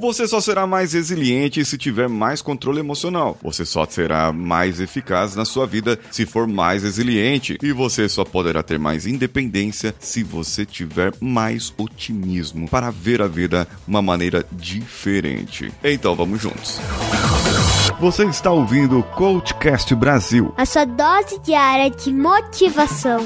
Você só será mais resiliente se tiver mais controle emocional. Você só será mais eficaz na sua vida se for mais resiliente. E você só poderá ter mais independência se você tiver mais otimismo para ver a vida uma maneira diferente. Então vamos juntos. Você está ouvindo o Coachcast Brasil. A sua dose diária de motivação.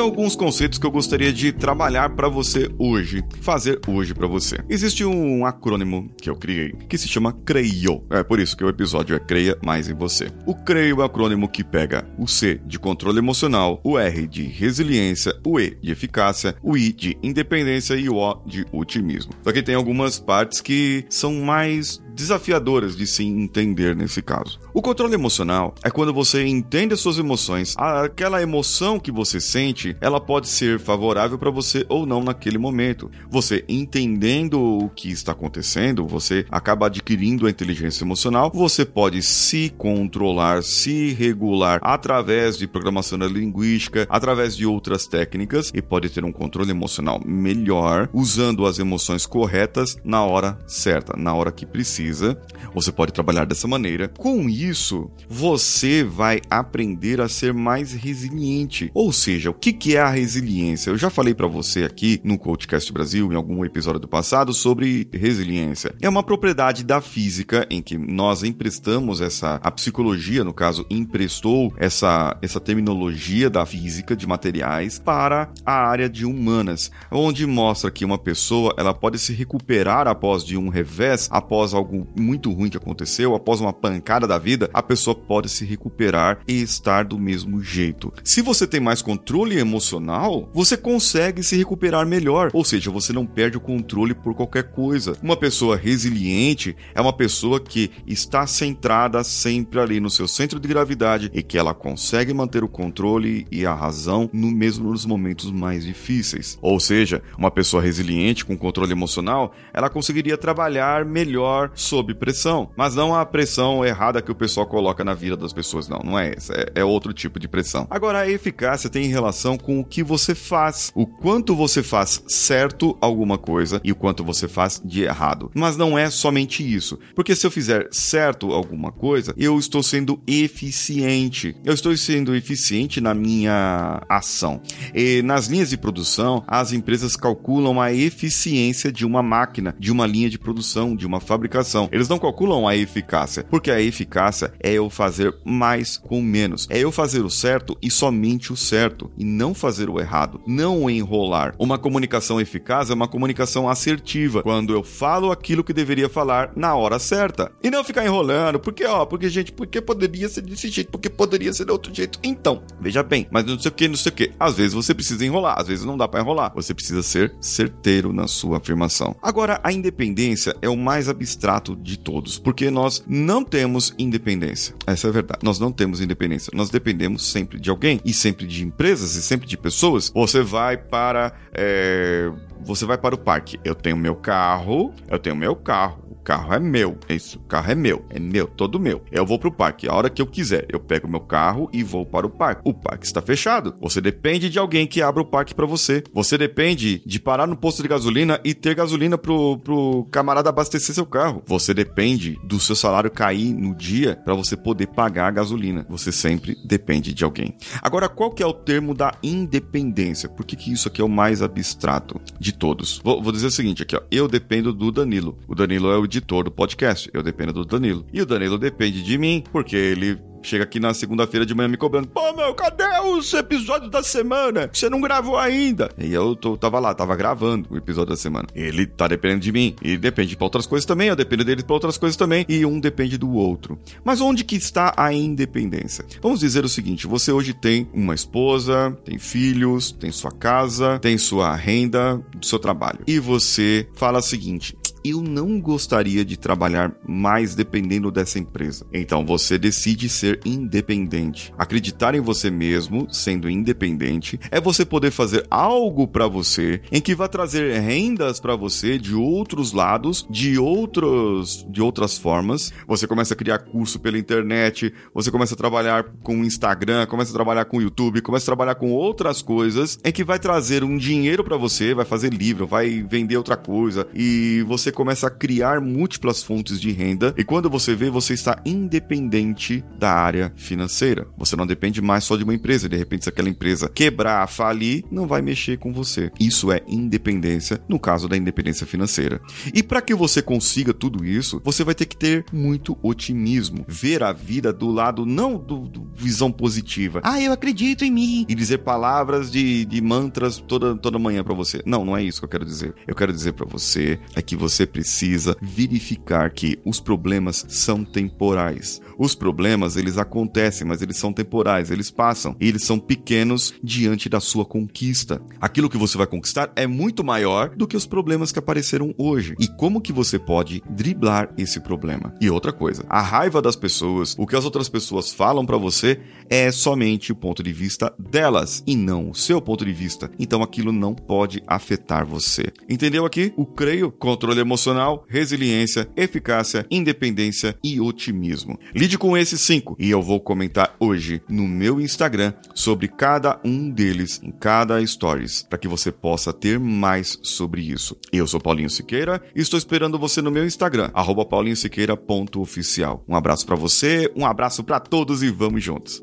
Existem alguns conceitos que eu gostaria de trabalhar para você hoje, fazer hoje para você. Existe um acrônimo que eu criei que se chama CREIO. É por isso que o episódio é Creia Mais em Você. O CREIO é o acrônimo que pega o C de controle emocional, o R de resiliência, o E de eficácia, o I de independência e o O de otimismo. Só que tem algumas partes que são mais desafiadoras de se entender nesse caso. O controle emocional é quando você entende as suas emoções. Aquela emoção que você sente, ela pode ser favorável para você ou não naquele momento. Você entendendo o que está acontecendo, você acaba adquirindo a inteligência emocional. Você pode se controlar, se regular através de programação linguística, através de outras técnicas e pode ter um controle emocional melhor usando as emoções corretas na hora certa, na hora que precisa. Você pode trabalhar dessa maneira. Com isso, você vai aprender a ser mais resiliente. Ou seja, o que é a resiliência? Eu já falei para você aqui no Coachcast Brasil, em algum episódio do passado, sobre resiliência. É uma propriedade da física em que nós emprestamos essa, a psicologia, no caso, emprestou essa, essa terminologia da física de materiais para a área de humanas, onde mostra que uma pessoa ela pode se recuperar após de um revés, após algo muito ruim que aconteceu, após uma pancada da vida, a pessoa pode se recuperar e estar do mesmo jeito. Se você tem mais controle emocional, você consegue se recuperar melhor, ou seja, você não perde o controle por qualquer coisa. Uma pessoa resiliente é uma pessoa que está centrada sempre ali no seu centro de gravidade e que ela consegue manter o controle e a razão no mesmo nos momentos mais difíceis. Ou seja, uma pessoa resiliente com controle emocional, ela conseguiria trabalhar melhor sob pressão, mas não a pressão errada que o pessoal coloca na vida das pessoas, não, não é essa, é, é outro tipo de pressão. Agora, a eficácia tem relação com o que você faz, o quanto você faz certo alguma coisa e o quanto você faz de errado. Mas não é somente isso, porque se eu fizer certo alguma coisa, eu estou sendo eficiente. Eu estou sendo eficiente na minha ação. E nas linhas de produção, as empresas calculam a eficiência de uma máquina, de uma linha de produção, de uma fabricação. Eles não calculam a eficácia, porque a eficácia é eu fazer mais com menos. É eu fazer o certo e somente o certo, e não fazer o errado, não enrolar. Uma comunicação eficaz é uma comunicação assertiva, quando eu falo aquilo que deveria falar na hora certa. E não ficar enrolando, porque ó, porque gente, porque poderia ser desse jeito, porque poderia ser de outro jeito. Então, veja bem, mas não sei o que, não sei o que. Às vezes você precisa enrolar, às vezes não dá para enrolar. Você precisa ser certeiro na sua afirmação. Agora, a independência é o mais abstrato de todos, porque nós não temos independência. Essa é a verdade. Nós não temos independência. Nós dependemos sempre de alguém e sempre de empresas e sempre de pessoas. Você vai para é, você vai para o parque. Eu tenho meu carro, eu tenho meu carro carro é meu. Isso, o carro é meu. É meu, todo meu. Eu vou pro parque a hora que eu quiser. Eu pego meu carro e vou para o parque. O parque está fechado. Você depende de alguém que abra o parque para você. Você depende de parar no posto de gasolina e ter gasolina pro, pro camarada abastecer seu carro. Você depende do seu salário cair no dia para você poder pagar a gasolina. Você sempre depende de alguém. Agora, qual que é o termo da independência? Por que, que isso aqui é o mais abstrato de todos? Vou, vou dizer o seguinte aqui, ó. Eu dependo do Danilo. O Danilo é o editor do podcast. Eu dependo do Danilo. E o Danilo depende de mim, porque ele chega aqui na segunda-feira de manhã me cobrando: Pô, meu, cadê os episódios da semana? Você não gravou ainda. E eu tô, tava lá, tava gravando o episódio da semana. Ele tá dependendo de mim. E depende pra outras coisas também. Eu dependo dele pra outras coisas também. E um depende do outro. Mas onde que está a independência? Vamos dizer o seguinte: você hoje tem uma esposa, tem filhos, tem sua casa, tem sua renda do seu trabalho. E você fala o seguinte: eu não gostaria de trabalhar mais dependendo dessa empresa. Então você decide ser independente. Acreditar em você mesmo, sendo independente, é você poder fazer algo para você em que vai trazer rendas para você de outros lados, de outros de outras formas. Você começa a criar curso pela internet, você começa a trabalhar com Instagram, começa a trabalhar com YouTube, começa a trabalhar com outras coisas em que vai trazer um dinheiro para você, vai fazer livro, vai vender outra coisa e você começa a criar múltiplas fontes de renda e quando você vê, você está independente da área financeira. Você não depende mais só de uma empresa. De repente, se aquela empresa quebrar, falir, não vai mexer com você. Isso é independência, no caso da independência financeira. E para que você consiga tudo isso, você vai ter que ter muito otimismo, ver a vida do lado não do, do visão positiva. Ah, eu acredito em mim e dizer palavras de, de mantras toda toda manhã para você. Não, não é isso que eu quero dizer. Eu quero dizer para você é que você precisa verificar que os problemas são temporais. Os problemas, eles acontecem, mas eles são temporais, eles passam e eles são pequenos diante da sua conquista. Aquilo que você vai conquistar é muito maior do que os problemas que apareceram hoje. E como que você pode driblar esse problema? E outra coisa, a raiva das pessoas, o que as outras pessoas falam para você é somente o ponto de vista delas e não o seu ponto de vista. Então aquilo não pode afetar você. Entendeu aqui? O creio, controle emocional, resiliência, eficácia, independência e otimismo. Lide com esses cinco e eu vou comentar hoje no meu Instagram sobre cada um deles em cada stories para que você possa ter mais sobre isso. Eu sou Paulinho Siqueira e estou esperando você no meu Instagram paulinhosiqueira.oficial. Um abraço para você, um abraço para todos e vamos juntos.